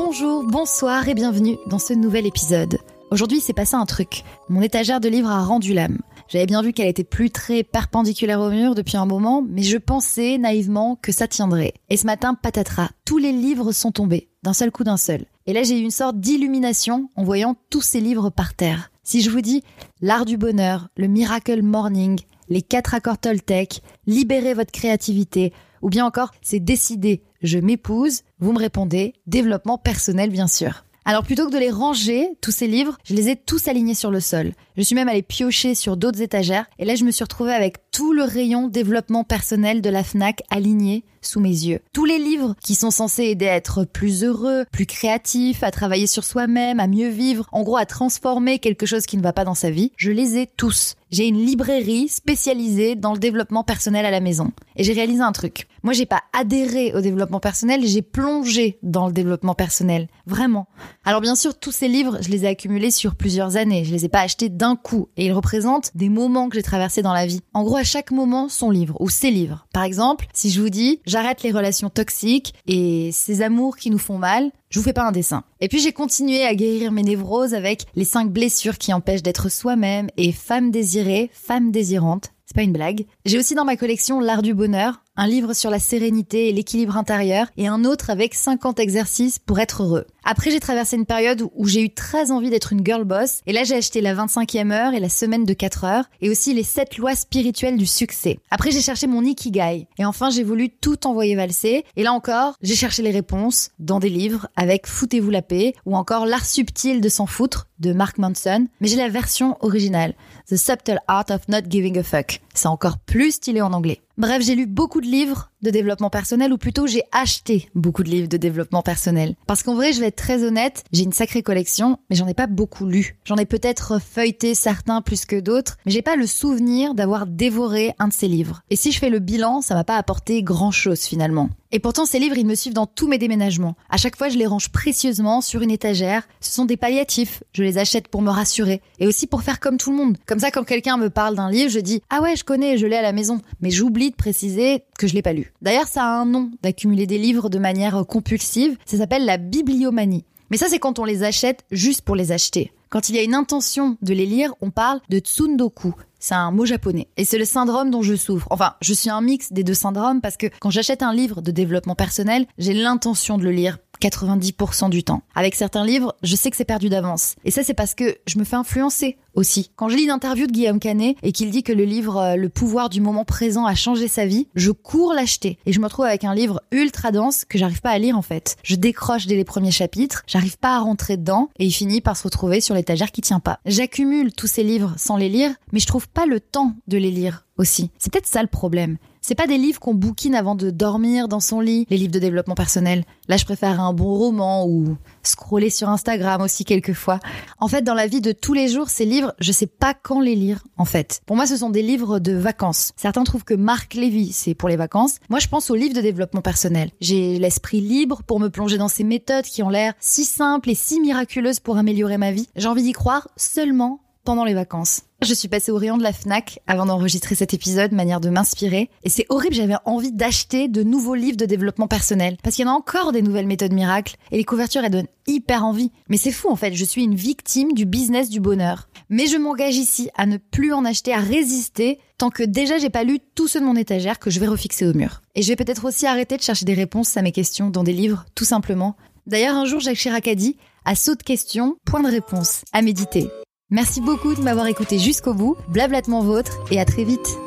Bonjour, bonsoir et bienvenue dans ce nouvel épisode. Aujourd'hui, c'est passé un truc. Mon étagère de livres a rendu l'âme. J'avais bien vu qu'elle était plus très perpendiculaire au mur depuis un moment, mais je pensais naïvement que ça tiendrait. Et ce matin, patatras, tous les livres sont tombés, d'un seul coup d'un seul. Et là, j'ai eu une sorte d'illumination en voyant tous ces livres par terre. Si je vous dis L'art du bonheur, le Miracle Morning, les quatre accords Toltec, libérez votre créativité, ou bien encore c'est décidé, je m'épouse, vous me répondez développement personnel bien sûr. Alors plutôt que de les ranger, tous ces livres, je les ai tous alignés sur le sol. Je suis même allée piocher sur d'autres étagères et là je me suis retrouvée avec tout le rayon développement personnel de la FNAC aligné sous mes yeux. Tous les livres qui sont censés aider à être plus heureux, plus créatif, à travailler sur soi-même, à mieux vivre, en gros à transformer quelque chose qui ne va pas dans sa vie, je les ai tous. J'ai une librairie spécialisée dans le développement personnel à la maison. Et j'ai réalisé un truc. Moi, j'ai pas adhéré au développement personnel, j'ai plongé dans le développement personnel. Vraiment. Alors bien sûr, tous ces livres, je les ai accumulés sur plusieurs années. Je les ai pas achetés d'un coup. Et ils représentent des moments que j'ai traversés dans la vie. En gros, à chaque moment, son livre ou ses livres. Par exemple, si je vous dis, j'arrête les relations toxiques et ces amours qui nous font mal, je vous fais pas un dessin. Et puis j'ai continué à guérir mes névroses avec les cinq blessures qui empêchent d'être soi-même et femme désirée, femme désirante. C'est pas une blague. J'ai aussi dans ma collection L'art du bonheur, un livre sur la sérénité et l'équilibre intérieur et un autre avec 50 exercices pour être heureux. Après, j'ai traversé une période où j'ai eu très envie d'être une girl boss et là, j'ai acheté la 25e heure et la semaine de 4 heures et aussi les 7 lois spirituelles du succès. Après, j'ai cherché mon ikigai et enfin, j'ai voulu tout envoyer valser et là encore, j'ai cherché les réponses dans des livres avec Foutez-vous la paix ou encore L'art subtil de s'en foutre de Mark Manson, mais j'ai la version originale, The Subtle Art of Not Giving a Fuck. C'est encore plus stylé en anglais. Bref, j'ai lu beaucoup de livres de développement personnel, ou plutôt j'ai acheté beaucoup de livres de développement personnel. Parce qu'en vrai, je vais être très honnête, j'ai une sacrée collection, mais j'en ai pas beaucoup lu. J'en ai peut-être feuilleté certains plus que d'autres, mais j'ai pas le souvenir d'avoir dévoré un de ces livres. Et si je fais le bilan, ça m'a pas apporté grand chose finalement. Et pourtant, ces livres, ils me suivent dans tous mes déménagements. À chaque fois, je les range précieusement sur une étagère. Ce sont des palliatifs. Je les achète pour me rassurer. Et aussi pour faire comme tout le monde. Comme ça, quand quelqu'un me parle d'un livre, je dis, ah ouais, je connais, je l'ai à la maison. Mais j'oublie de préciser que je l'ai pas lu. D'ailleurs, ça a un nom d'accumuler des livres de manière compulsive. Ça s'appelle la bibliomanie. Mais ça, c'est quand on les achète juste pour les acheter. Quand il y a une intention de les lire, on parle de tsundoku. C'est un mot japonais. Et c'est le syndrome dont je souffre. Enfin, je suis un mix des deux syndromes parce que quand j'achète un livre de développement personnel, j'ai l'intention de le lire 90% du temps. Avec certains livres, je sais que c'est perdu d'avance. Et ça, c'est parce que je me fais influencer aussi. Quand je lis une interview de Guillaume Canet et qu'il dit que le livre euh, Le pouvoir du moment présent a changé sa vie, je cours l'acheter. Et je me retrouve avec un livre ultra dense que j'arrive pas à lire en fait. Je décroche dès les premiers chapitres, j'arrive pas à rentrer dedans et il finit par se retrouver sur l'étagère qui tient pas. J'accumule tous ces livres sans les lire, mais je trouve pas le temps de les lire aussi. C'est peut-être ça le problème. C'est pas des livres qu'on bouquine avant de dormir dans son lit, les livres de développement personnel. Là, je préfère un bon roman ou scroller sur Instagram aussi quelquefois. En fait, dans la vie de tous les jours, ces livres, je sais pas quand les lire, en fait. Pour moi, ce sont des livres de vacances. Certains trouvent que Marc Lévy, c'est pour les vacances. Moi, je pense aux livres de développement personnel. J'ai l'esprit libre pour me plonger dans ces méthodes qui ont l'air si simples et si miraculeuses pour améliorer ma vie. J'ai envie d'y croire seulement pendant les vacances. Je suis passée au rayon de la FNAC avant d'enregistrer cet épisode, manière de m'inspirer. Et c'est horrible, j'avais envie d'acheter de nouveaux livres de développement personnel. Parce qu'il y en a encore des nouvelles méthodes miracles. Et les couvertures, elles donnent hyper envie. Mais c'est fou en fait, je suis une victime du business du bonheur. Mais je m'engage ici à ne plus en acheter, à résister, tant que déjà j'ai pas lu tout ceux de mon étagère que je vais refixer au mur. Et je vais peut-être aussi arrêter de chercher des réponses à mes questions dans des livres, tout simplement. D'ailleurs, un jour, Jacques Chirac a dit, à saut de questions, point de réponse, à méditer. Merci beaucoup de m'avoir écouté jusqu'au bout. Blablatement vôtre et à très vite.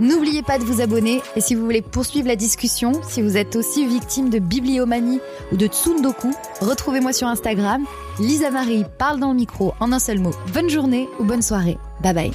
N'oubliez pas de vous abonner et si vous voulez poursuivre la discussion, si vous êtes aussi victime de bibliomanie ou de tsundoku, retrouvez-moi sur Instagram. Lisa Marie parle dans le micro en un seul mot. Bonne journée ou bonne soirée. Bye bye.